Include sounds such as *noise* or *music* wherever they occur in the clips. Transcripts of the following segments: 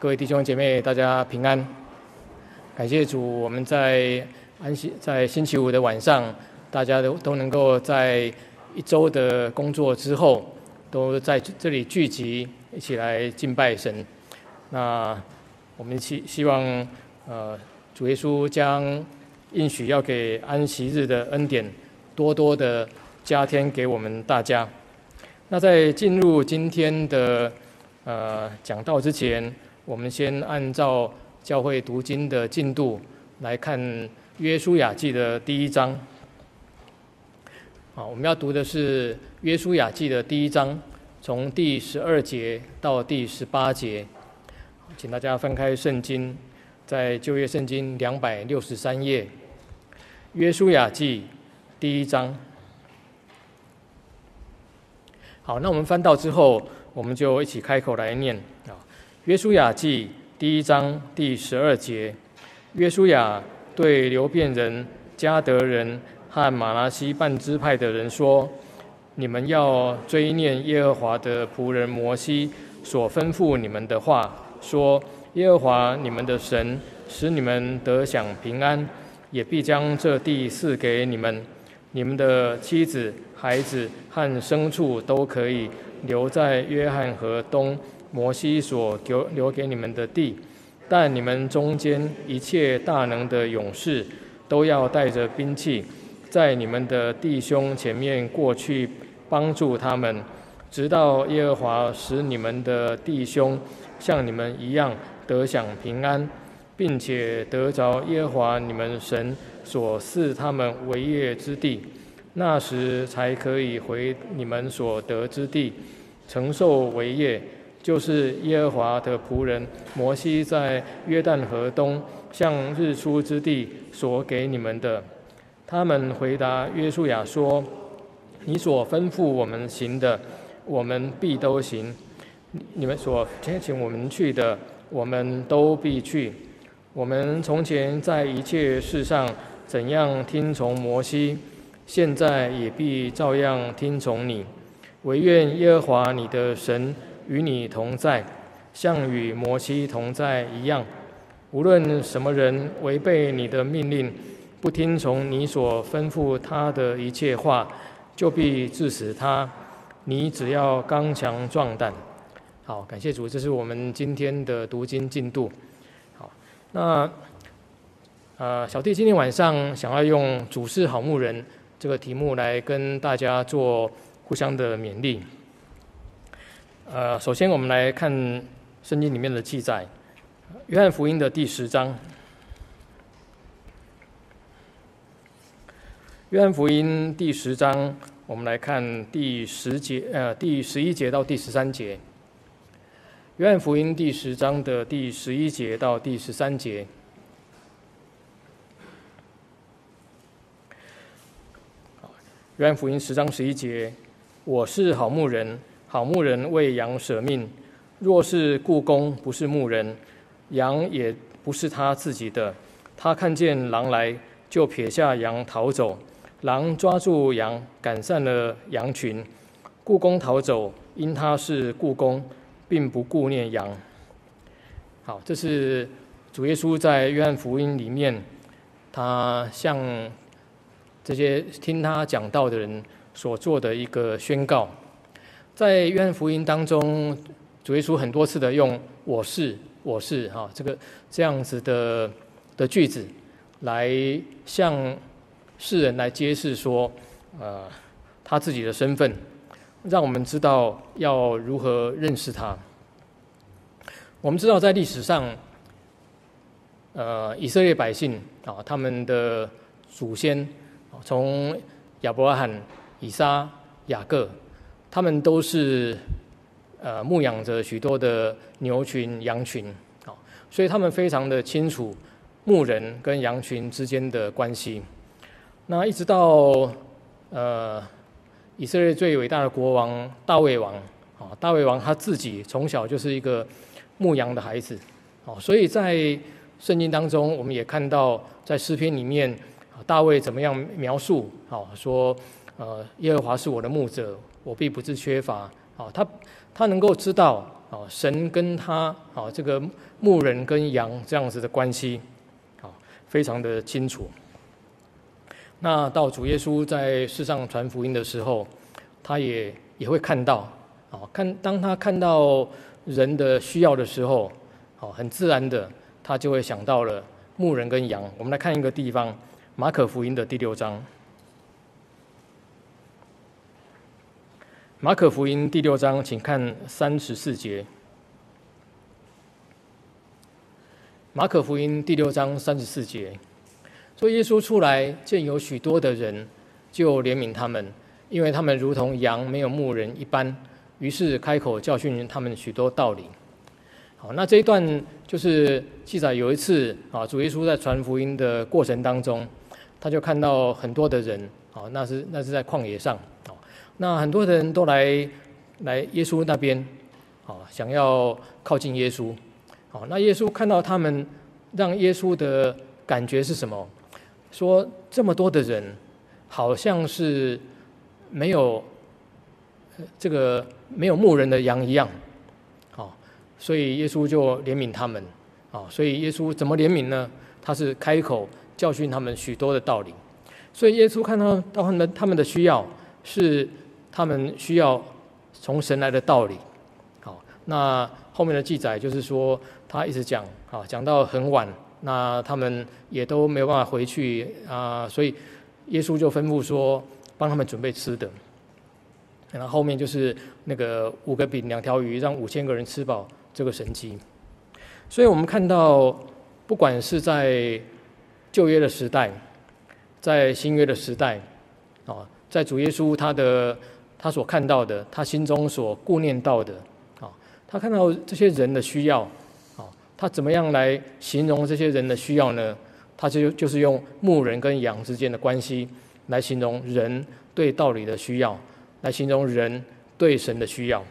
各位弟兄姐妹，大家平安。感谢主，我们在安息在星期五的晚上，大家都都能够在一周的工作之后，都在这里聚集，一起来敬拜神。那我们希希望，呃，主耶稣将应许要给安息日的恩典，多多的加添给我们大家。那在进入今天的呃讲道之前，我们先按照教会读经的进度来看《约书亚记》的第一章。啊，我们要读的是《约书亚记》的第一章，从第十二节到第十八节。请大家翻开圣经，在旧约圣经两百六十三页，《约书亚记》第一章。好，那我们翻到之后，我们就一起开口来念。约书亚记第一章第十二节，约书亚对流便人、迦得人和玛拿西半支派的人说：“你们要追念耶和华的仆人摩西所吩咐你们的话，说：耶和华你们的神使你们得享平安，也必将这地赐给你们，你们的妻子、孩子和牲畜都可以留在约翰河东。”摩西所留留给你们的地，但你们中间一切大能的勇士，都要带着兵器，在你们的弟兄前面过去，帮助他们，直到耶和华使你们的弟兄像你们一样得享平安，并且得着耶和华你们神所赐他们为业之地，那时才可以回你们所得之地，承受为业。就是耶和华的仆人摩西在约旦河东向日出之地所给你们的。他们回答约书亚说：“你所吩咐我们行的，我们必都行；你们所差遣我们去的，我们都必去。我们从前在一切事上怎样听从摩西，现在也必照样听从你。惟愿耶和华你的神。”与你同在，像与摩西同在一样。无论什么人违背你的命令，不听从你所吩咐他的一切话，就必致死他。你只要刚强壮胆。好，感谢主，这是我们今天的读经进度。好，那呃，小弟今天晚上想要用“主是好牧人”这个题目来跟大家做互相的勉励。呃，首先我们来看圣经里面的记载，《约翰福音》的第十章，《约翰福音》第十章，我们来看第十节，呃，第十一节到第十三节，《约翰福音》第十章的第十一节到第十三节，《约翰福音》十章十一节，我是好牧人。好牧人为羊舍命，若是雇工不是牧人，羊也不是他自己的。他看见狼来，就撇下羊逃走。狼抓住羊，赶散了羊群。雇工逃走，因他是雇工，并不顾念羊。好，这是主耶稣在约翰福音里面，他向这些听他讲道的人所做的一个宣告。在约翰福音当中，主耶稣很多次的用“我是，我是”哈这个这样子的的句子，来向世人来揭示说，呃，他自己的身份，让我们知道要如何认识他。我们知道在历史上，呃，以色列百姓啊，他们的祖先从亚伯拉罕、以撒、雅各。他们都是呃牧养着许多的牛群、羊群，啊，所以他们非常的清楚牧人跟羊群之间的关系。那一直到呃以色列最伟大的国王大卫王，啊，大卫王他自己从小就是一个牧羊的孩子，啊，所以在圣经当中，我们也看到在诗篇里面，大卫怎么样描述，啊，说呃耶和华是我的牧者。我必不是缺乏。啊，他他能够知道啊，神跟他啊，这个牧人跟羊这样子的关系，啊，非常的清楚。那到主耶稣在世上传福音的时候，他也也会看到，啊，看当他看到人的需要的时候，啊，很自然的，他就会想到了牧人跟羊。我们来看一个地方，马可福音的第六章。马可福音第六章，请看三十四节。马可福音第六章三十四节，说耶稣出来见有许多的人，就怜悯他们，因为他们如同羊没有牧人一般，于是开口教训他们许多道理。好，那这一段就是记载有一次啊，主耶稣在传福音的过程当中，他就看到很多的人啊，那是那是在旷野上。那很多人都来来耶稣那边，啊，想要靠近耶稣，好，那耶稣看到他们，让耶稣的感觉是什么？说这么多的人，好像是没有这个没有牧人的羊一样，好，所以耶稣就怜悯他们，啊，所以耶稣怎么怜悯呢？他是开口教训他们许多的道理，所以耶稣看到到他们他们的需要是。他们需要从神来的道理，好，那后面的记载就是说，他一直讲，啊，讲到很晚，那他们也都没有办法回去啊，所以耶稣就吩咐说，帮他们准备吃的。然后后面就是那个五个饼两条鱼，让五千个人吃饱这个神迹。所以我们看到，不管是在旧约的时代，在新约的时代，啊，在主耶稣他的。他所看到的，他心中所顾念到的，啊，他看到这些人的需要，啊，他怎么样来形容这些人的需要呢？他就就是用牧人跟羊之间的关系来形容人对道理的需要，来形容人对神的需要。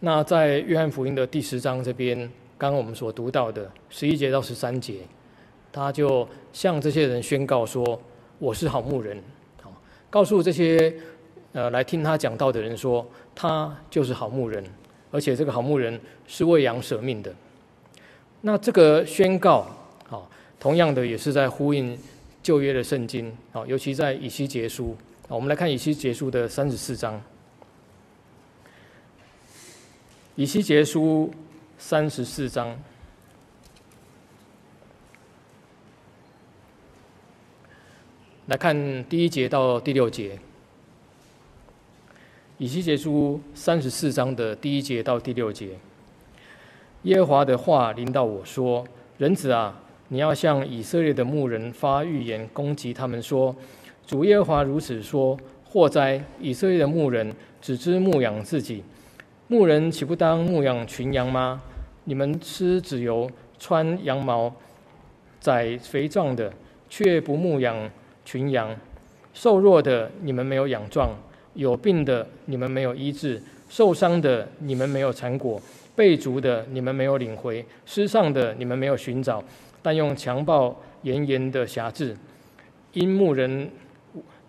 那在约翰福音的第十章这边，刚刚我们所读到的十一节到十三节，他就向这些人宣告说：“我是好牧人。”告诉这些呃来听他讲道的人说，他就是好牧人，而且这个好牧人是为羊舍命的。那这个宣告，啊，同样的也是在呼应旧约的圣经，啊，尤其在以西结书，啊，我们来看以西结书的三十四章。以西结书三十四章。来看第一节到第六节，以西结书三十四章的第一节到第六节。耶和华的话临到我说：“人子啊，你要向以色列的牧人发预言，攻击他们说：主耶和华如此说：祸哉！以色列的牧人只知牧养自己，牧人岂不当牧养群羊吗？你们吃脂油，穿羊毛，宰肥壮的，却不牧养。”群羊，瘦弱的你们没有养壮，有病的你们没有医治，受伤的你们没有缠裹，被逐的你们没有领回，失丧的你们没有寻找，但用强暴严严的辖制，因牧人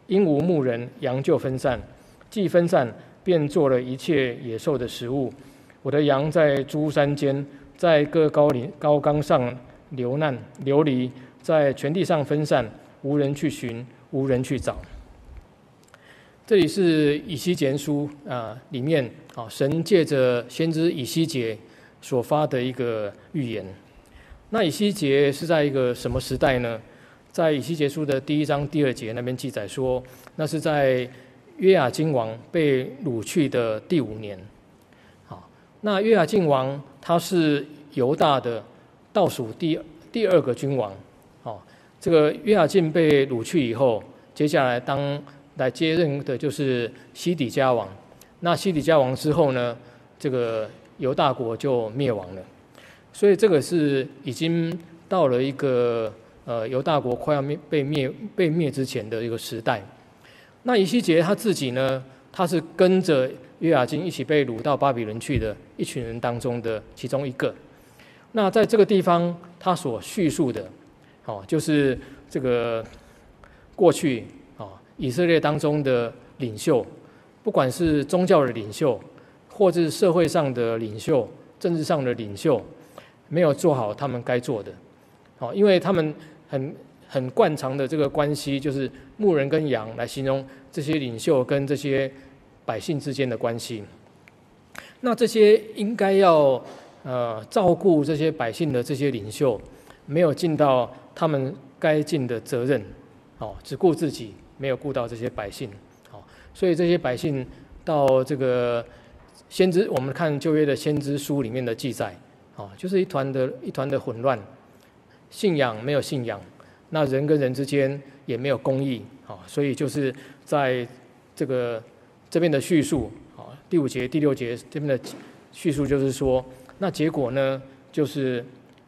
因无牧人，羊就分散，既分散，便做了一切野兽的食物。我的羊在诸山间，在各高岭高冈上流难流离，在全地上分散。无人去寻，无人去找。这里是以西结书啊，里面啊，神借着先知以西结所发的一个预言。那以西结是在一个什么时代呢？在以西结书的第一章第二节那边记载说，那是在约雅斤王被掳去的第五年。好，那约雅斤王他是犹大的倒数第第二个君王。这个约雅斤被掳去以后，接下来当来接任的就是西底家王。那西底家王之后呢，这个犹大国就灭亡了。所以这个是已经到了一个呃犹大国快要灭被灭被灭之前的一个时代。那以西结他自己呢，他是跟着约雅斤一起被掳到巴比伦去的一群人当中的其中一个。那在这个地方，他所叙述的。哦，就是这个过去啊，以色列当中的领袖，不管是宗教的领袖，或是社会上的领袖、政治上的领袖，没有做好他们该做的。好，因为他们很很惯常的这个关系，就是牧人跟羊来形容这些领袖跟这些百姓之间的关系。那这些应该要呃照顾这些百姓的这些领袖，没有尽到他们该尽的责任，哦，只顾自己，没有顾到这些百姓，哦，所以这些百姓到这个先知，我们看旧约的先知书里面的记载，哦，就是一团的一团的混乱，信仰没有信仰，那人跟人之间也没有公义，哦，所以就是在这个这边的叙述。哦第五节、第六节这边的叙述就是说，那结果呢，就是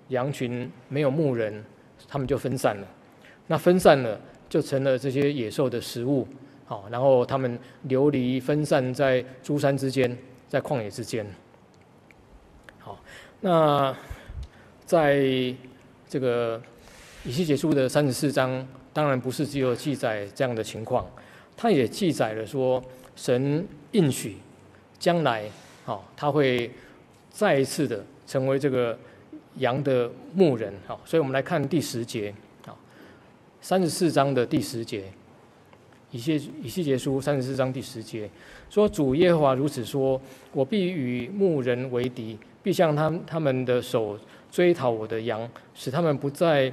羊群没有牧人，他们就分散了。那分散了，就成了这些野兽的食物。好，然后他们流离分散在诸山之间，在旷野之间。好，那在这个以西结书的三十四章，当然不是只有记载这样的情况，它也记载了说神应许。将来，好，他会再一次的成为这个羊的牧人，好，所以我们来看第十节，好，三十四章的第十节，以西以西结书三十四章第十节说：“主耶和华如此说，我必与牧人为敌，必向他他们的手追讨我的羊，使他们不再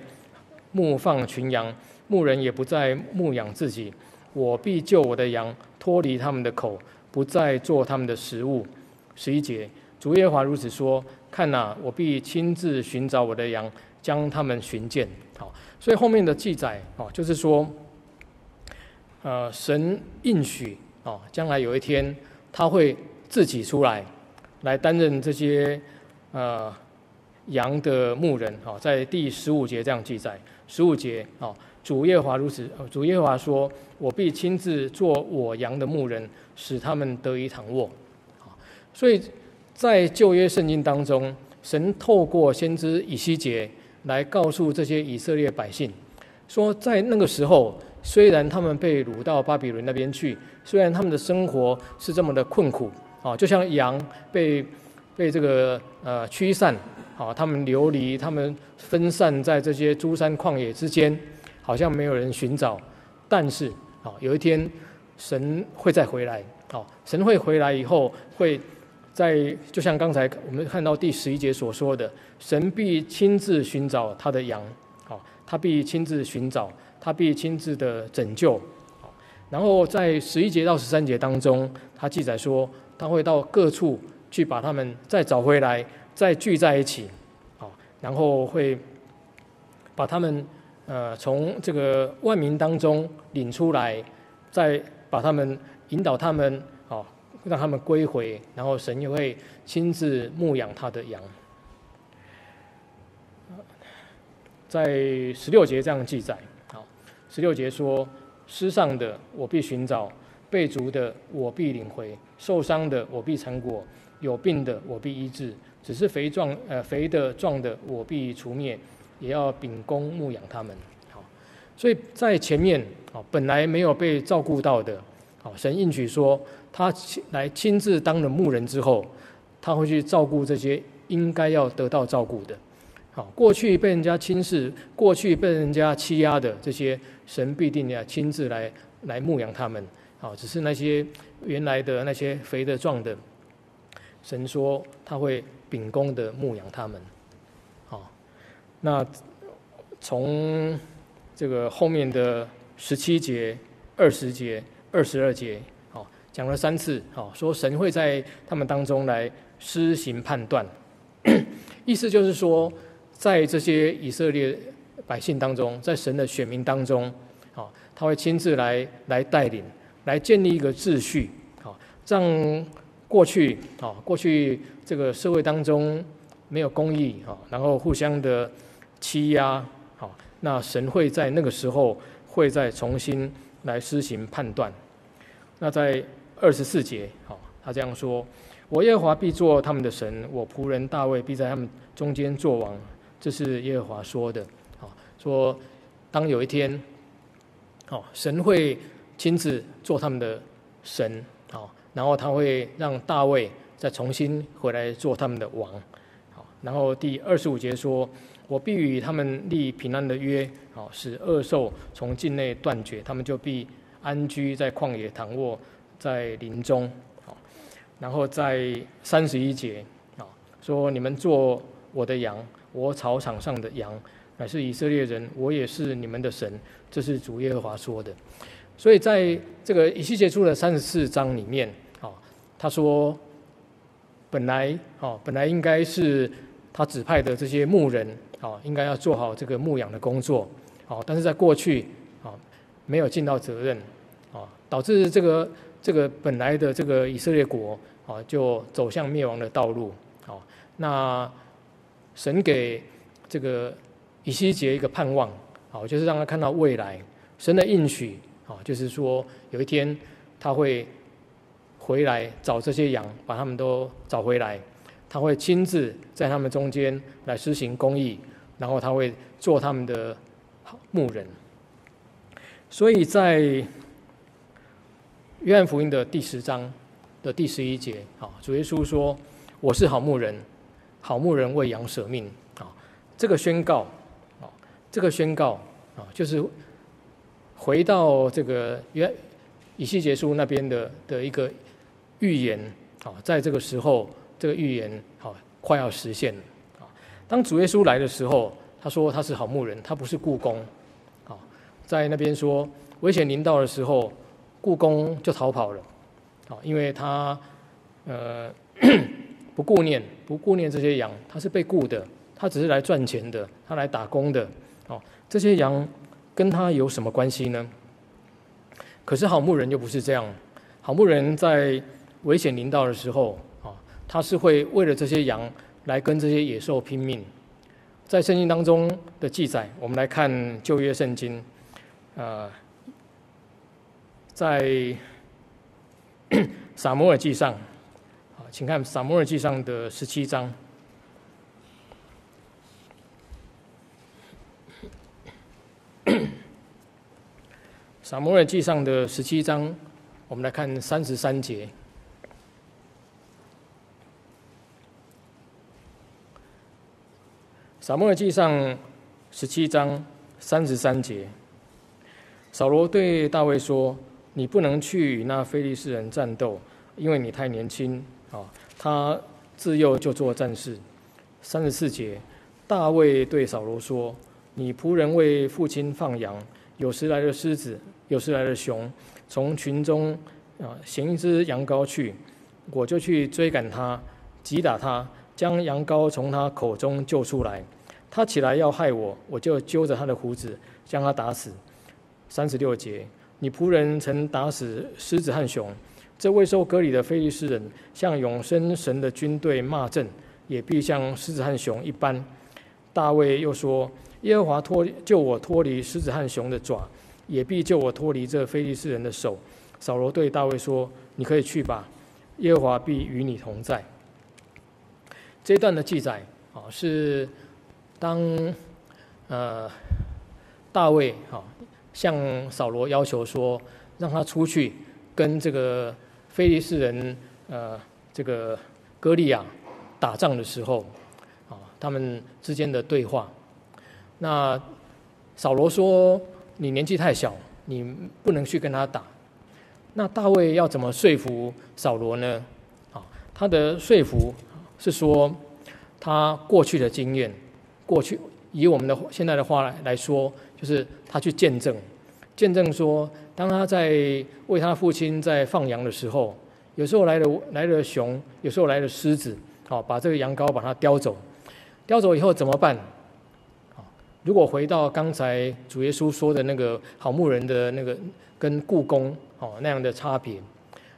牧放群羊，牧人也不再牧养自己。我必救我的羊脱离他们的口。”不再做他们的食物。十一节，主耶和华如此说：看哪，我必亲自寻找我的羊，将他们寻见。好，所以后面的记载哦，就是说，呃，神应许哦，将来有一天他会自己出来，来担任这些呃羊的牧人。好，在第十五节这样记载。十五节哦。主耶华如此，主耶华说：“我必亲自做我羊的牧人，使他们得以躺卧。”好所以，在旧约圣经当中，神透过先知以西结来告诉这些以色列百姓，说在那个时候，虽然他们被掳到巴比伦那边去，虽然他们的生活是这么的困苦，啊，就像羊被被这个呃驱散，啊，他们流离，他们分散在这些诸山旷野之间。好像没有人寻找，但是啊，有一天神会再回来。好，神会回来以后，会在就像刚才我们看到第十一节所说的，神必亲自寻找他的羊。好，他必亲自寻找，他必亲自的拯救。好，然后在十一节到十三节当中，他记载说，他会到各处去把他们再找回来，再聚在一起。好，然后会把他们。呃，从这个万民当中领出来，再把他们引导他们，让他们归回，然后神又会亲自牧养他的羊。在十六节这样记载，好，十六节说：失丧的我必寻找，被逐的我必领回，受伤的我必成果，有病的我必医治，只是肥壮呃肥的壮的我必除灭。也要秉公牧养他们，好，所以在前面，啊，本来没有被照顾到的，好，神应许说，他亲来亲自当了牧人之后，他会去照顾这些应该要得到照顾的，好，过去被人家轻视，过去被人家欺压的这些，神必定要亲自来来牧养他们，好，只是那些原来的那些肥的壮的，神说他会秉公的牧养他们。好那从这个后面的十七节、二十节、二十二节，讲了三次，好，说神会在他们当中来施行判断，*coughs* 意思就是说，在这些以色列百姓当中，在神的选民当中，好，他会亲自来来带领，来建立一个秩序，好，让过去，好，过去这个社会当中没有公义，好，然后互相的。欺压，好，那神会在那个时候会再重新来施行判断。那在二十四节，好，他这样说：“我耶和华必做他们的神，我仆人大卫必在他们中间作王。”这是耶和华说的，好，说当有一天，好，神会亲自做他们的神，好，然后他会让大卫再重新回来做他们的王。好，然后第二十五节说：“我必与他们立平安的约，好，使恶兽从境内断绝，他们就必安居在旷野，躺卧在林中。”好，然后在三十一节，啊，说：“你们做我的羊，我草场上的羊。”乃是以色列人，我也是你们的神，这是主耶和华说的。所以在这个以西结书的三十四章里面，啊，他说本来啊，本来应该是他指派的这些牧人，啊，应该要做好这个牧养的工作，啊，但是在过去啊，没有尽到责任，啊，导致这个这个本来的这个以色列国，啊，就走向灭亡的道路，啊，那神给这个。以西结一个盼望，好，就是让他看到未来神的应许，啊，就是说有一天他会回来找这些羊，把他们都找回来，他会亲自在他们中间来施行公义，然后他会做他们的牧人。所以在约翰福音的第十章的第十一节，啊，主耶稣说：“我是好牧人，好牧人为羊舍命。”啊，这个宣告。啊这个宣告啊，就是回到这个约以西结书那边的的一个预言啊，在这个时候，这个预言啊快要实现了啊。当主耶稣来的时候，他说他是好牧人，他不是雇工啊。在那边说危险临到的时候，雇工就逃跑了啊，因为他呃 *clears throat* 不顾念不顾念这些羊，他是被雇的，他只是来赚钱的，他来打工的。哦，这些羊跟他有什么关系呢？可是好牧人又不是这样，好牧人在危险临到的时候，啊，他是会为了这些羊来跟这些野兽拼命。在圣经当中的记载，我们来看旧约圣经，呃，在 *coughs* 撒摩尔记上，啊，请看撒摩尔记上的十七章。*coughs* 撒摩尔记上的十七章，我们来看三十三节。撒摩尔记上十七章三十三节，扫罗对大卫说：“你不能去与那非利士人战斗，因为你太年轻啊。他自幼就做战士。”三十四节，大卫对扫罗说：“你仆人为父亲放羊，有时来了狮子。”有时来了熊，从群中啊衔一只羊羔去，我就去追赶他，击打他，将羊羔从他口中救出来。他起来要害我，我就揪着他的胡子，将他打死。三十六节，你仆人曾打死狮子和熊，这未受割礼的非利士人向永生神的军队骂阵，也必像狮子和熊一般。大卫又说：耶和华脱救我脱离狮子和熊的爪。也必救我脱离这非利士人的手。扫罗对大卫说：“你可以去吧，耶和华必与你同在。”这段的记载啊，是当呃大卫啊向扫罗要求说，让他出去跟这个非利士人呃这个歌利亚打仗的时候啊，他们之间的对话。那扫罗说。你年纪太小，你不能去跟他打。那大卫要怎么说服扫罗呢？啊，他的说服是说，他过去的经验，过去以我们的现在的话来来说，就是他去见证，见证说，当他在为他父亲在放羊的时候，有时候来了来了熊，有时候来了狮子，啊，把这个羊羔把它叼走，叼走以后怎么办？如果回到刚才主耶稣说的那个好牧人的那个跟雇工哦那样的差别，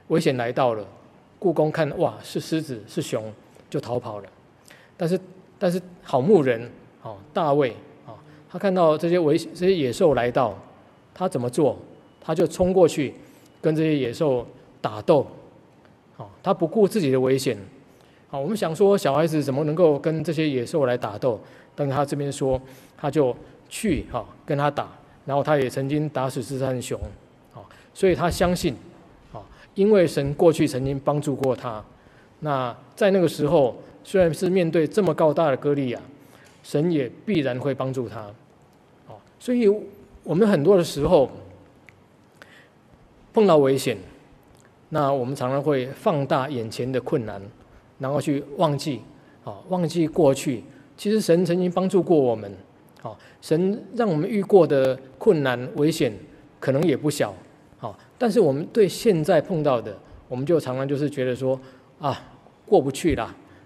危险来到了，雇工看哇是狮子是熊就逃跑了，但是但是好牧人哦大卫哦他看到这些危险这些野兽来到，他怎么做？他就冲过去跟这些野兽打斗，哦他不顾自己的危险，好我们想说小孩子怎么能够跟这些野兽来打斗？但是他这边说，他就去哈跟他打，然后他也曾经打死狮子和熊，啊，所以他相信，啊，因为神过去曾经帮助过他，那在那个时候，虽然是面对这么高大的歌利亚，神也必然会帮助他。哦，所以我们很多的时候碰到危险，那我们常常会放大眼前的困难，然后去忘记，啊，忘记过去。其实神曾经帮助过我们，啊，神让我们遇过的困难危险可能也不小，啊，但是我们对现在碰到的，我们就常常就是觉得说，啊。过不去了，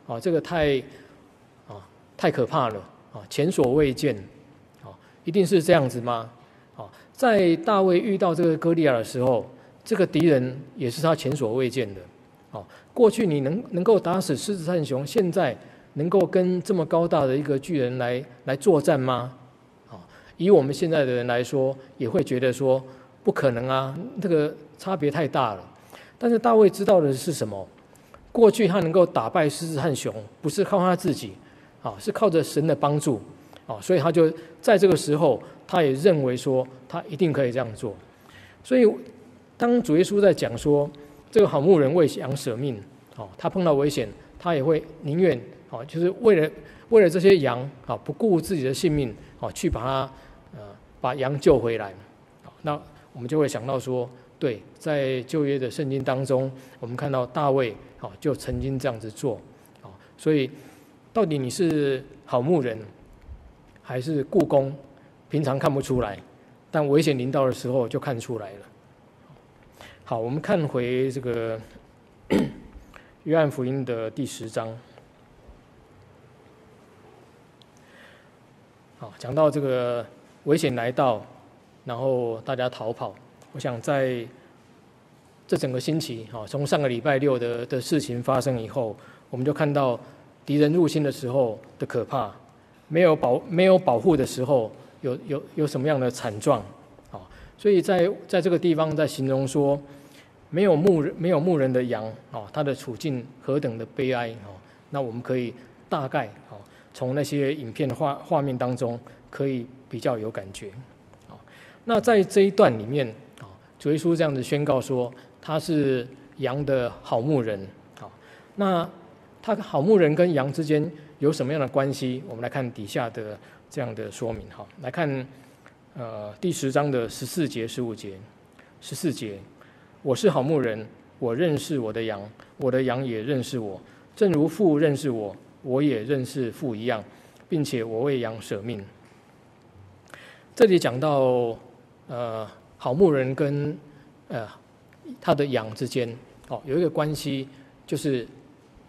啊，这个太，啊，太可怕了，啊，前所未见，啊，一定是这样子吗？在大卫遇到这个歌利亚的时候，这个敌人也是他前所未见的，啊，过去你能能够打死狮子和熊，现在能够跟这么高大的一个巨人来来作战吗？啊，以我们现在的人来说，也会觉得说不可能啊，这个差别太大了。但是大卫知道的是什么？过去他能够打败狮子和熊，不是靠他自己，啊，是靠着神的帮助，啊，所以他就在这个时候，他也认为说他一定可以这样做。所以当主耶稣在讲说这个好牧人为羊舍命，哦，他碰到危险，他也会宁愿，啊，就是为了为了这些羊，啊，不顾自己的性命，哦，去把他，呃，把羊救回来。那我们就会想到说，对，在旧约的圣经当中，我们看到大卫。好，就曾经这样子做，啊，所以到底你是好牧人，还是故宫？平常看不出来，但危险临到的时候就看出来了。好，我们看回这个约翰福音的第十章。好，讲到这个危险来到，然后大家逃跑。我想在。这整个星期，哈，从上个礼拜六的的事情发生以后，我们就看到敌人入侵的时候的可怕，没有保没有保护的时候，有有有什么样的惨状，啊，所以在在这个地方在形容说，没有牧人没有牧人的羊，啊，他的处境何等的悲哀，啊，那我们可以大概，啊，从那些影片画画面当中可以比较有感觉，啊，那在这一段里面，啊，主耶稣这样子宣告说。他是羊的好牧人，啊，那他好牧人跟羊之间有什么样的关系？我们来看底下的这样的说明，哈，来看，呃，第十章的十四节、十五节，十四节，我是好牧人，我认识我的羊，我的羊也认识我，正如父认识我，我也认识父一样，并且我为羊舍命。这里讲到，呃，好牧人跟，呃。他的羊之间，哦，有一个关系，就是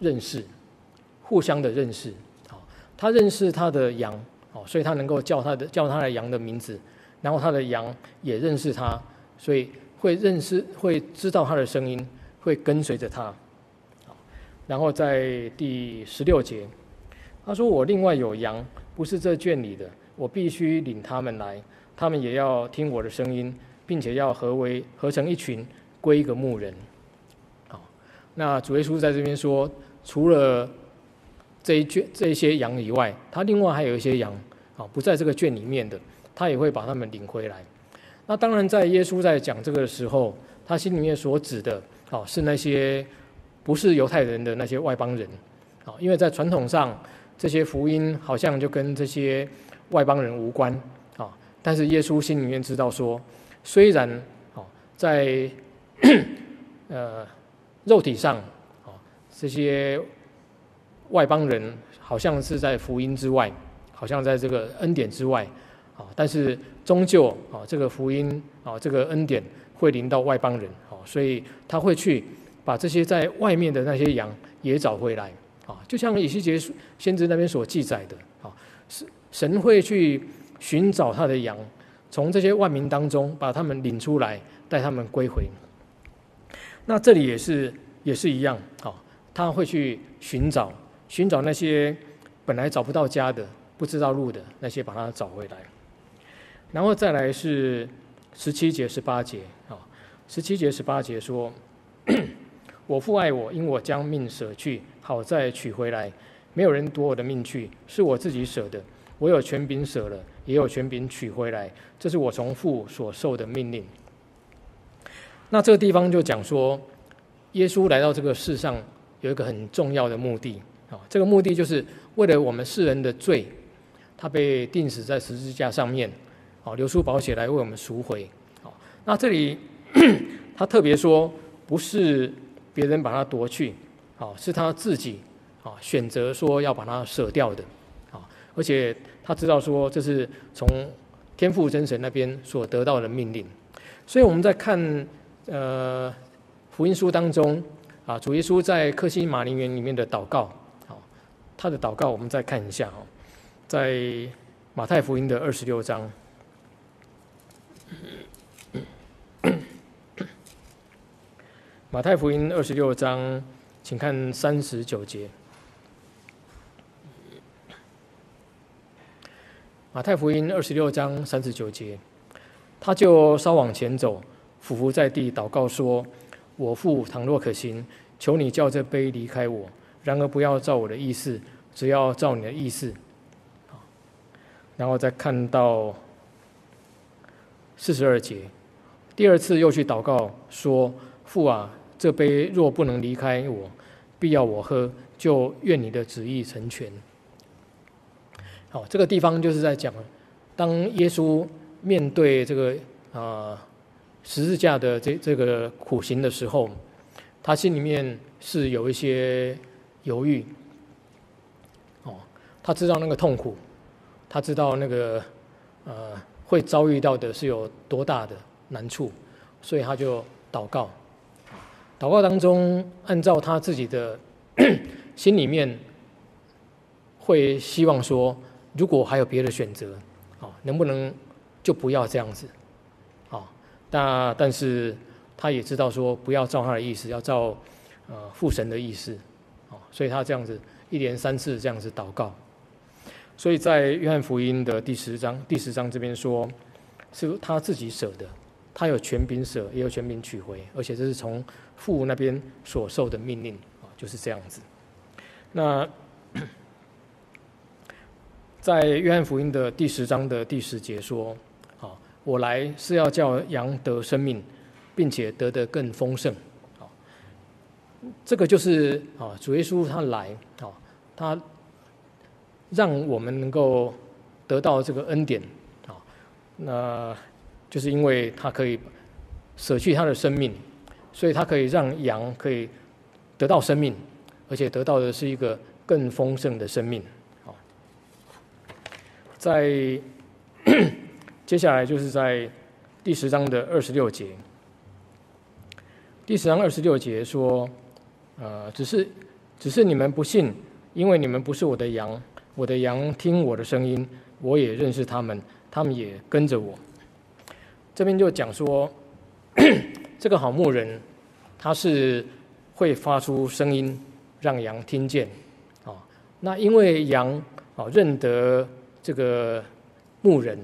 认识，互相的认识，好，他认识他的羊，哦，所以他能够叫他的叫他的羊的名字，然后他的羊也认识他，所以会认识，会知道他的声音，会跟随着他，然后在第十六节，他说：“我另外有羊，不是这圈里的，我必须领他们来，他们也要听我的声音，并且要合为合成一群。”归一个牧人，好，那主耶稣在这边说，除了这一圈这一些羊以外，他另外还有一些羊，啊，不在这个圈里面的，他也会把他们领回来。那当然，在耶稣在讲这个的时候，他心里面所指的，啊，是那些不是犹太人的那些外邦人，啊，因为在传统上，这些福音好像就跟这些外邦人无关，啊，但是耶稣心里面知道说，虽然，啊，在 *coughs* 呃，肉体上，啊，这些外邦人好像是在福音之外，好像在这个恩典之外，啊，但是终究啊，这个福音啊，这个恩典会临到外邦人，啊，所以他会去把这些在外面的那些羊也找回来，啊，就像以西结先知那边所记载的，啊，是神会去寻找他的羊，从这些万民当中把他们领出来，带他们归回。那这里也是也是一样，啊，他会去寻找寻找那些本来找不到家的、不知道路的那些，把它找回来。然后再来是十七节、十八节，啊，十七节、十八节说：“ *coughs* 我父爱我，因我将命舍去，好再取回来。没有人夺我的命去，是我自己舍的。我有权柄舍了，也有权柄取回来。这是我从父所受的命令。”那这个地方就讲说，耶稣来到这个世上，有一个很重要的目的啊，这个目的就是为了我们世人的罪，他被钉死在十字架上面，啊，流出宝血来为我们赎回。啊，那这里 *coughs* 他特别说，不是别人把他夺去，啊，是他自己啊选择说要把他舍掉的，啊，而且他知道说这是从天父真神那边所得到的命令，所以我们在看呃福音书当中。啊，主耶稣在客西马林园里面的祷告，他的祷告我们再看一下哦，在马太福音的二十六章，*coughs* 马太福音二十六章，请看三十九节。马太福音二十六章三十九节，他就稍往前走，俯伏在地祷告说。我父，倘若可行，求你叫这杯离开我；然而不要照我的意思，只要照你的意思。然后再看到四十二节，第二次又去祷告说：“父啊，这杯若不能离开我，必要我喝，就愿你的旨意成全。”好，这个地方就是在讲，当耶稣面对这个啊。十字架的这这个苦行的时候，他心里面是有一些犹豫。哦，他知道那个痛苦，他知道那个呃会遭遇到的是有多大的难处，所以他就祷告。祷告当中，按照他自己的 *coughs* 心里面，会希望说，如果还有别的选择，啊，能不能就不要这样子？啊但但是他也知道说，不要照他的意思，要照呃父神的意思，所以他这样子一连三次这样子祷告。所以在约翰福音的第十章第十章这边说，是他自己舍的，他有权柄舍，也有权柄取回，而且这是从父那边所受的命令啊，就是这样子。那 *clears throat* 在约翰福音的第十章的第十节说。啊我来是要叫羊得生命，并且得得更丰盛。这个就是啊，主耶稣他来啊，他让我们能够得到这个恩典啊，那就是因为他可以舍去他的生命，所以他可以让羊可以得到生命，而且得到的是一个更丰盛的生命。好，在。*clears throat* 接下来就是在第十章的二十六节。第十章二十六节说：“呃，只是，只是你们不信，因为你们不是我的羊。我的羊听我的声音，我也认识他们，他们也跟着我。”这边就讲说，*coughs* 这个好牧人，他是会发出声音让羊听见。啊，那因为羊啊认得这个牧人。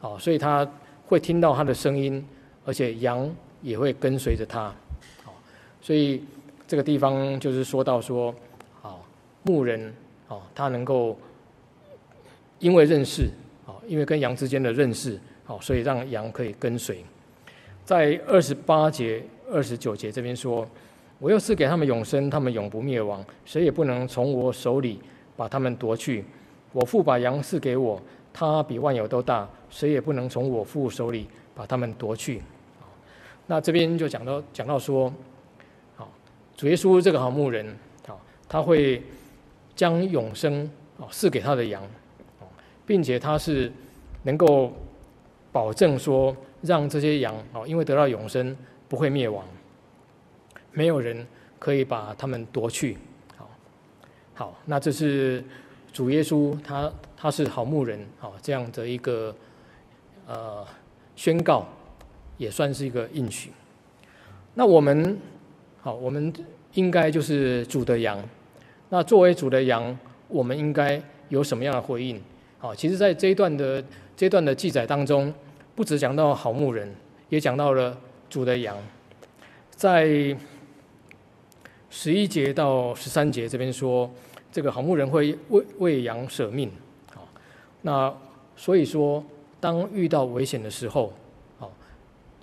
哦，所以他会听到他的声音，而且羊也会跟随着他。哦，所以这个地方就是说到说，啊，牧人，啊，他能够因为认识，啊，因为跟羊之间的认识，好，所以让羊可以跟随。在二十八节、二十九节这边说，我又赐给他们永生，他们永不灭亡，谁也不能从我手里把他们夺去。我父把羊赐给我。他比万有都大，谁也不能从我父手里把他们夺去。那这边就讲到讲到说，主耶稣这个好牧人，好，他会将永生啊赐给他的羊，并且他是能够保证说，让这些羊啊，因为得到永生不会灭亡，没有人可以把他们夺去。好，好，那这是。主耶稣他他是好牧人，好，这样的一个呃宣告，也算是一个应许。那我们好，我们应该就是主的羊。那作为主的羊，我们应该有什么样的回应？好，其实，在这一段的这一段的记载当中，不只讲到好牧人，也讲到了主的羊。在十一节到十三节这边说。这个好牧人会为为羊舍命，好，那所以说，当遇到危险的时候，好，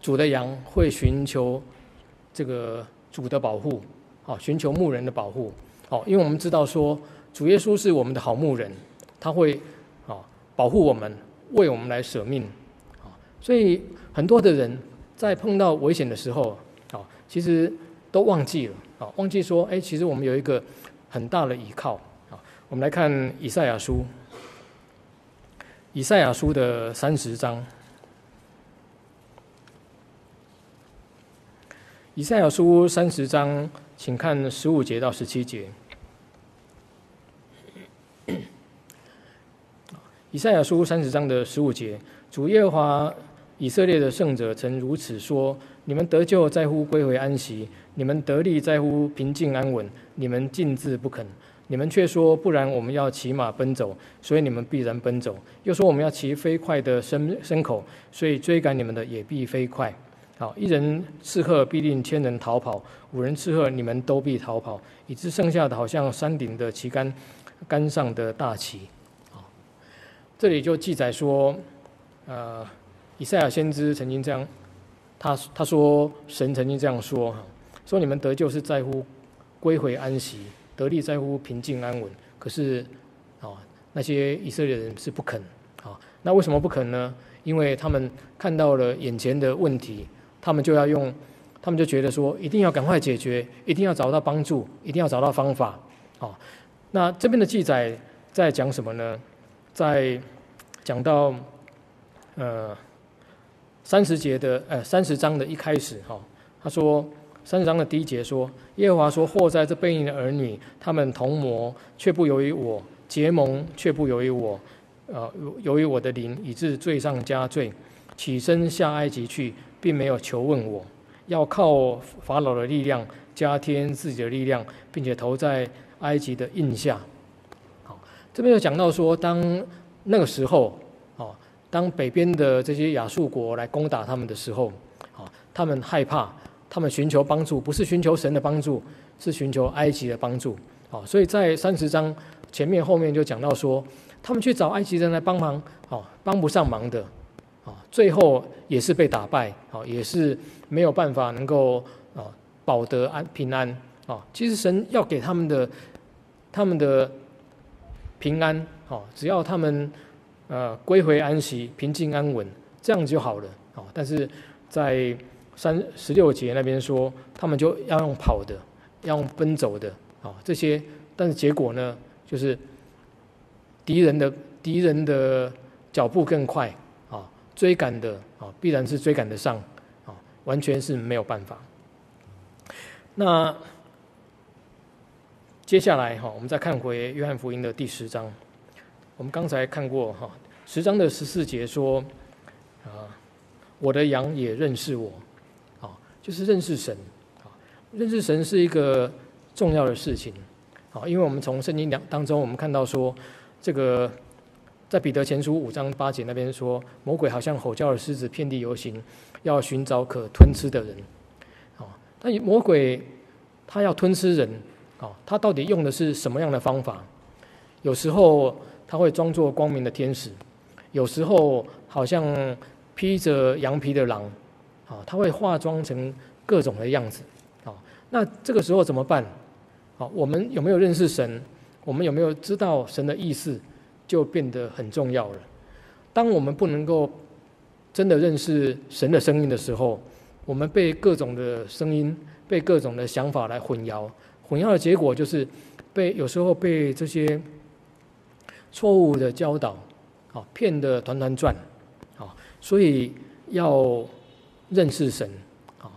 主的羊会寻求这个主的保护，好，寻求牧人的保护，好，因为我们知道说主耶稣是我们的好牧人，他会啊保护我们，为我们来舍命，啊，所以很多的人在碰到危险的时候，啊，其实都忘记了，啊，忘记说，哎，其实我们有一个很大的依靠，啊，我们来看以赛亚书，以赛亚书的三十章。以赛亚书三十章，请看十五节到十七节。*coughs* 以赛亚书三十章的十五节，主耶和华以色列的圣者曾如此说：你们得救在乎归回安息，你们得利在乎平静安稳。你们尽自不肯，你们却说：不然我们要骑马奔走，所以你们必然奔走；又说我们要骑飞快的牲牲口，所以追赶你们的也必飞快。好，一人刺客必定千人逃跑，五人刺客你们都必逃跑，以致剩下的好像山顶的旗杆，杆上的大旗。好，这里就记载说，呃，以赛亚先知曾经这样，他他说神曾经这样说，说你们得救是在乎归回安息，得力在乎平静安稳。可是，啊，那些以色列人是不肯。啊，那为什么不肯呢？因为他们看到了眼前的问题。他们就要用，他们就觉得说，一定要赶快解决，一定要找到帮助，一定要找到方法。好，那这边的记载在讲什么呢？在讲到呃三十节的呃三十章的一开始哈，他说三十章的第一节说，耶和华说：祸在这悖逆的儿女，他们同谋却不由于我，结盟却不由于我，呃由于我的灵，以致罪上加罪，起身下埃及去。并没有求问我，要靠法老的力量加添自己的力量，并且投在埃及的印下。好，这边有讲到说，当那个时候，哦，当北边的这些亚述国来攻打他们的时候，啊，他们害怕，他们寻求帮助，不是寻求神的帮助，是寻求埃及的帮助。好，所以在三十章前面后面就讲到说，他们去找埃及人来帮忙，哦，帮不上忙的。啊，最后也是被打败，啊，也是没有办法能够啊保得安平安啊。其实神要给他们的，他们的平安，啊，只要他们呃归回安息、平静安稳，这样就好了，啊。但是在三十六节那边说，他们就要用跑的，要用奔走的，啊，这些，但是结果呢，就是敌人的敌人的脚步更快。追赶的啊，必然是追赶得上啊，完全是没有办法。那接下来哈，我们再看回约翰福音的第十章。我们刚才看过哈，十章的十四节说啊，我的羊也认识我，啊，就是认识神啊，认识神是一个重要的事情啊，因为我们从圣经两当中，我们看到说这个。在彼得前书五章八节那边说，魔鬼好像吼叫的狮子，遍地游行，要寻找可吞吃的人。哦，但魔鬼他要吞吃人，哦，他到底用的是什么样的方法？有时候他会装作光明的天使，有时候好像披着羊皮的狼，啊，他会化妆成各种的样子，哦，那这个时候怎么办？哦，我们有没有认识神？我们有没有知道神的意思？就变得很重要了。当我们不能够真的认识神的声音的时候，我们被各种的声音、被各种的想法来混淆。混淆的结果就是被有时候被这些错误的教导啊骗得团团转啊。所以要认识神啊。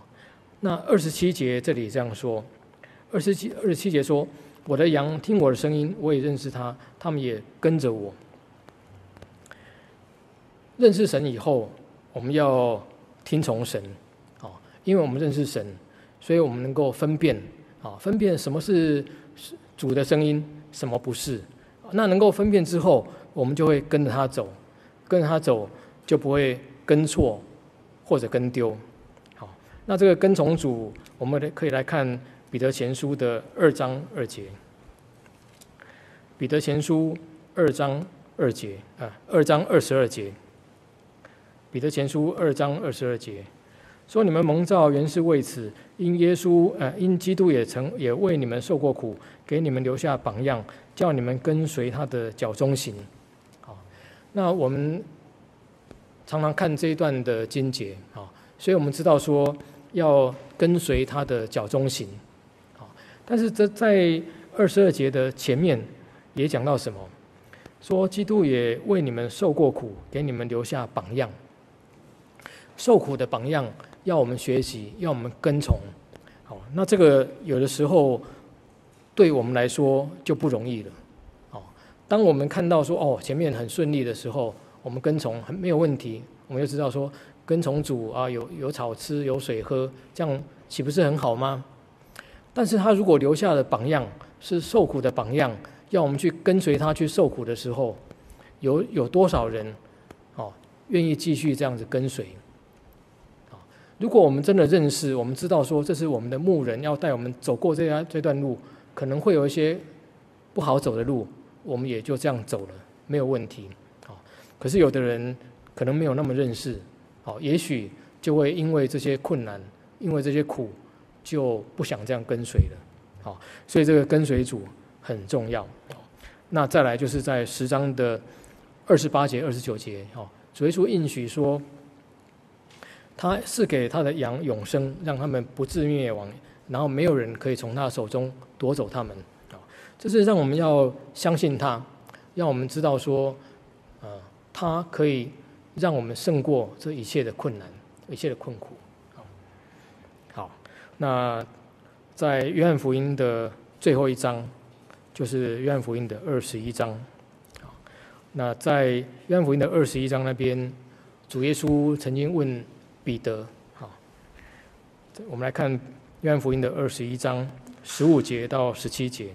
那二十七节这里这样说：二十七二十七节说。我的羊听我的声音，我也认识他，他们也跟着我。认识神以后，我们要听从神，啊，因为我们认识神，所以我们能够分辨，啊，分辨什么是主的声音，什么不是。那能够分辨之后，我们就会跟着他走，跟着他走就不会跟错或者跟丢。好，那这个跟从主，我们可以来看。彼得前书的二章二节，彼得前书二章二节啊，二章二十二节。彼得前书二章二十二节，说你们蒙召原是为此，因耶稣呃，因基督也曾也为你们受过苦，给你们留下榜样，叫你们跟随他的脚踪行。好，那我们常常看这一段的经节啊，所以我们知道说要跟随他的脚踪行。但是这在二十二节的前面也讲到什么？说基督也为你们受过苦，给你们留下榜样。受苦的榜样。要我们学习，要我们跟从，好，那这个有的时候对我们来说就不容易了，哦，当我们看到说哦前面很顺利的时候，我们跟从很没有问题，我们就知道说跟从主啊有有草吃有水喝，这样岂不是很好吗？但是他如果留下的榜样是受苦的榜样，要我们去跟随他去受苦的时候，有有多少人哦愿意继续这样子跟随？如果我们真的认识，我们知道说这是我们的牧人要带我们走过这条这段路，可能会有一些不好走的路，我们也就这样走了，没有问题。好，可是有的人可能没有那么认识，好，也许就会因为这些困难，因为这些苦，就不想这样跟随了。好，所以这个跟随主很重要。那再来就是在十章的二十八节、二十九节，好，主耶稣应许说。他是给他的羊永生，让他们不至灭亡，然后没有人可以从他手中夺走他们。啊，这是让我们要相信他，让我们知道说，啊，他可以让我们胜过这一切的困难，一切的困苦。那在约翰福音的最后一章，就是约翰福音的二十一章。那在约翰福音的二十一章那边，主耶稣曾经问。彼得，好，我们来看约翰福音的二十一章十五节到十七节。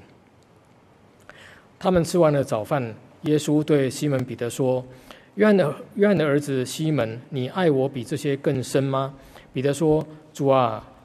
他们吃完了早饭，耶稣对西门彼得说：“约翰的约翰的儿子西门，你爱我比这些更深吗？”彼得说：“主啊，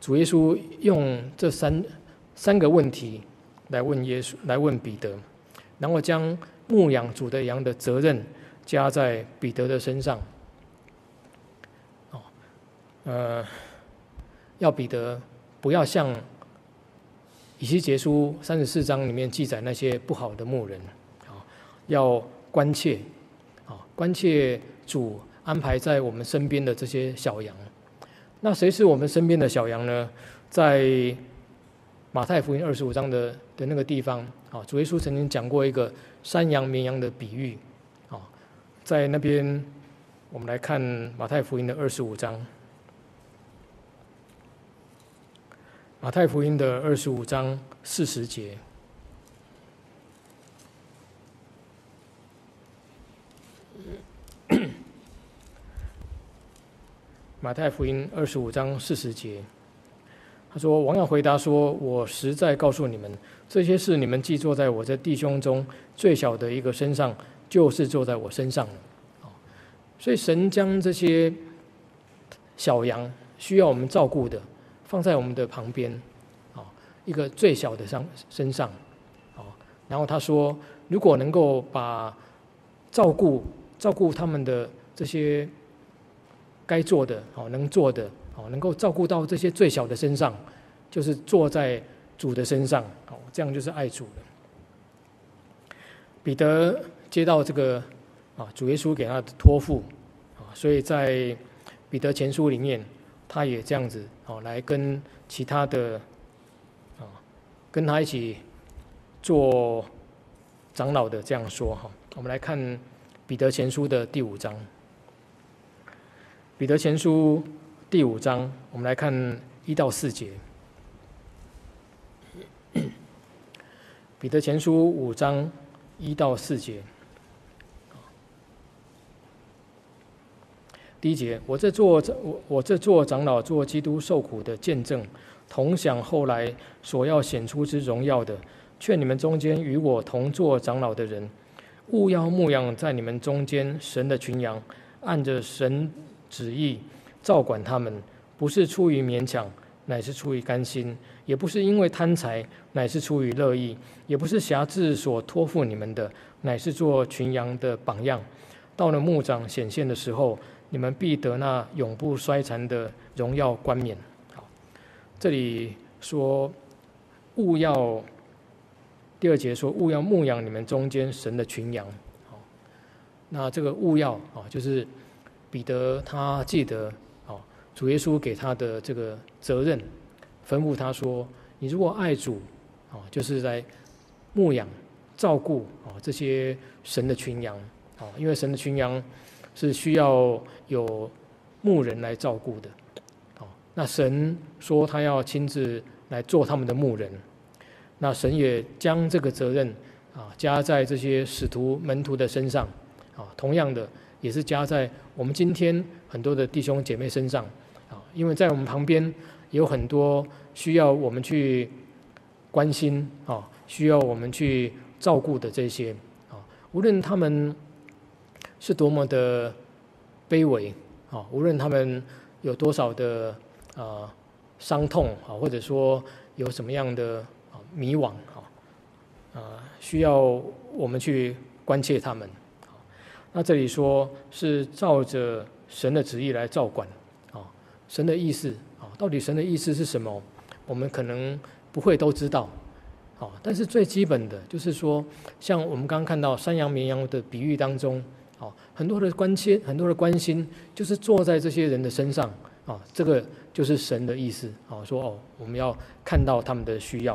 主耶稣用这三三个问题来问耶稣，来问彼得，然后将牧养主的羊的责任加在彼得的身上。哦呃，要彼得不要像以西结书三十四章里面记载那些不好的牧人啊，要关切啊，关切主安排在我们身边的这些小羊。那谁是我们身边的小羊呢？在马太福音二十五章的的那个地方啊，主耶稣曾经讲过一个山羊绵羊的比喻啊，在那边我们来看马太福音的二十五章。马太福音的二十五章四十节，马太福音二十五章四十节，他说：“王要回答说，我实在告诉你们，这些事你们既做在我这弟兄中最小的一个身上，就是做在我身上了。”所以神将这些小羊需要我们照顾的。放在我们的旁边，啊，一个最小的上身上，啊，然后他说，如果能够把照顾照顾他们的这些该做的，哦，能做的，哦，能够照顾到这些最小的身上，就是坐在主的身上，哦，这样就是爱主了。彼得接到这个啊，主耶稣给他的托付，啊，所以在彼得前书里面。他也这样子哦，来跟其他的啊，跟他一起做长老的这样说哈。我们来看彼得前书的第五章。彼得前书第五章，我们来看一到四节。*coughs* 彼得前书五章一到四节。第一节，我这做我我这做长老做基督受苦的见证，同享后来所要显出之荣耀的，劝你们中间与我同做长老的人，务要牧养在你们中间神的群羊，按着神旨意照管他们，不是出于勉强，乃是出于甘心；也不是因为贪财，乃是出于乐意；也不是挟制所托付你们的，乃是做群羊的榜样。到了牧长显现的时候，你们必得那永不衰残的荣耀冠冕。好，这里说勿要第二节说勿要牧养你们中间神的群羊。好，那这个勿要啊，就是彼得他记得。哦主耶稣给他的这个责任，吩咐他说：“你如果爱主，啊，就是在牧养、照顾啊这些神的群羊，啊，因为神的群羊是需要有牧人来照顾的，哦，那神说他要亲自来做他们的牧人，那神也将这个责任啊加在这些使徒门徒的身上，啊，同样的也是加在我们今天很多的弟兄姐妹身上啊。”因为在我们旁边有很多需要我们去关心啊，需要我们去照顾的这些啊，无论他们是多么的卑微啊，无论他们有多少的啊伤痛啊，或者说有什么样的啊迷惘啊，啊，需要我们去关切他们。那这里说是照着神的旨意来照管。啊神的意思啊，到底神的意思是什么？我们可能不会都知道，啊，但是最基本的就是说，像我们刚刚看到山羊、绵羊的比喻当中，啊，很多的关切、很多的关心，就是坐在这些人的身上，啊，这个就是神的意思，啊，说哦，我们要看到他们的需要，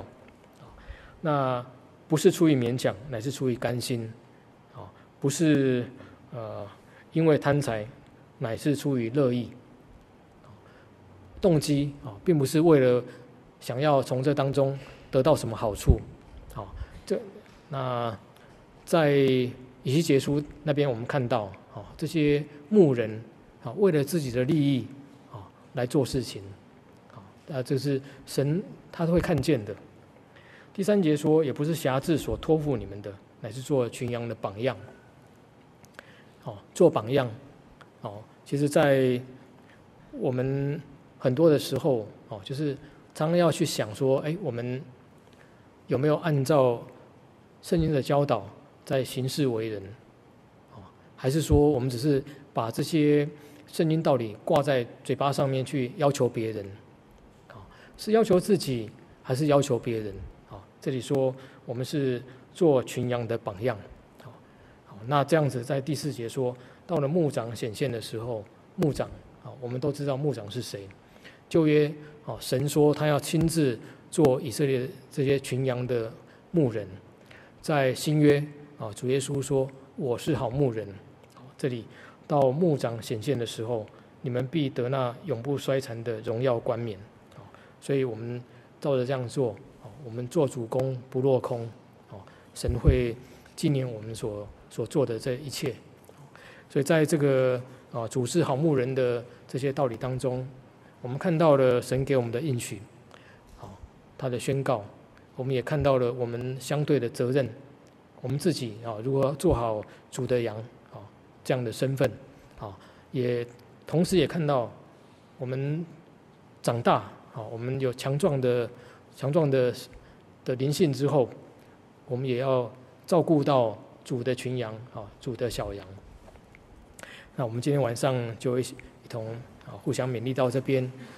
啊，那不是出于勉强，乃是出于甘心，啊，不是呃因为贪财，乃是出于乐意。动机啊，并不是为了想要从这当中得到什么好处，啊，这那在以西结书那边我们看到啊，这些牧人啊，为了自己的利益啊来做事情，啊，那这是神他会看见的。第三节说，也不是挟制所托付你们的，乃是做群羊的榜样，哦，做榜样，哦，其实，在我们。很多的时候，哦，就是常常要去想说，哎，我们有没有按照圣经的教导在行事为人？哦，还是说我们只是把这些圣经道理挂在嘴巴上面去要求别人？哦，是要求自己还是要求别人？啊，这里说我们是做群羊的榜样。那这样子在第四节说，到了牧长显现的时候，牧长，啊，我们都知道牧长是谁。旧约，哦，神说他要亲自做以色列这些群羊的牧人，在新约，啊，主耶稣说我是好牧人，这里到牧长显现的时候，你们必得那永不衰残的荣耀冠冕，所以我们照着这样做，我们做主工不落空，神会纪念我们所所做的这一切，所以在这个啊主是好牧人的这些道理当中。我们看到了神给我们的应许，好，他的宣告，我们也看到了我们相对的责任，我们自己啊，如何做好主的羊啊这样的身份，啊，也同时也看到我们长大，啊，我们有强壮的强壮的的灵性之后，我们也要照顾到主的群羊啊，主的小羊。那我们今天晚上就一起一同啊。互相勉励到这边，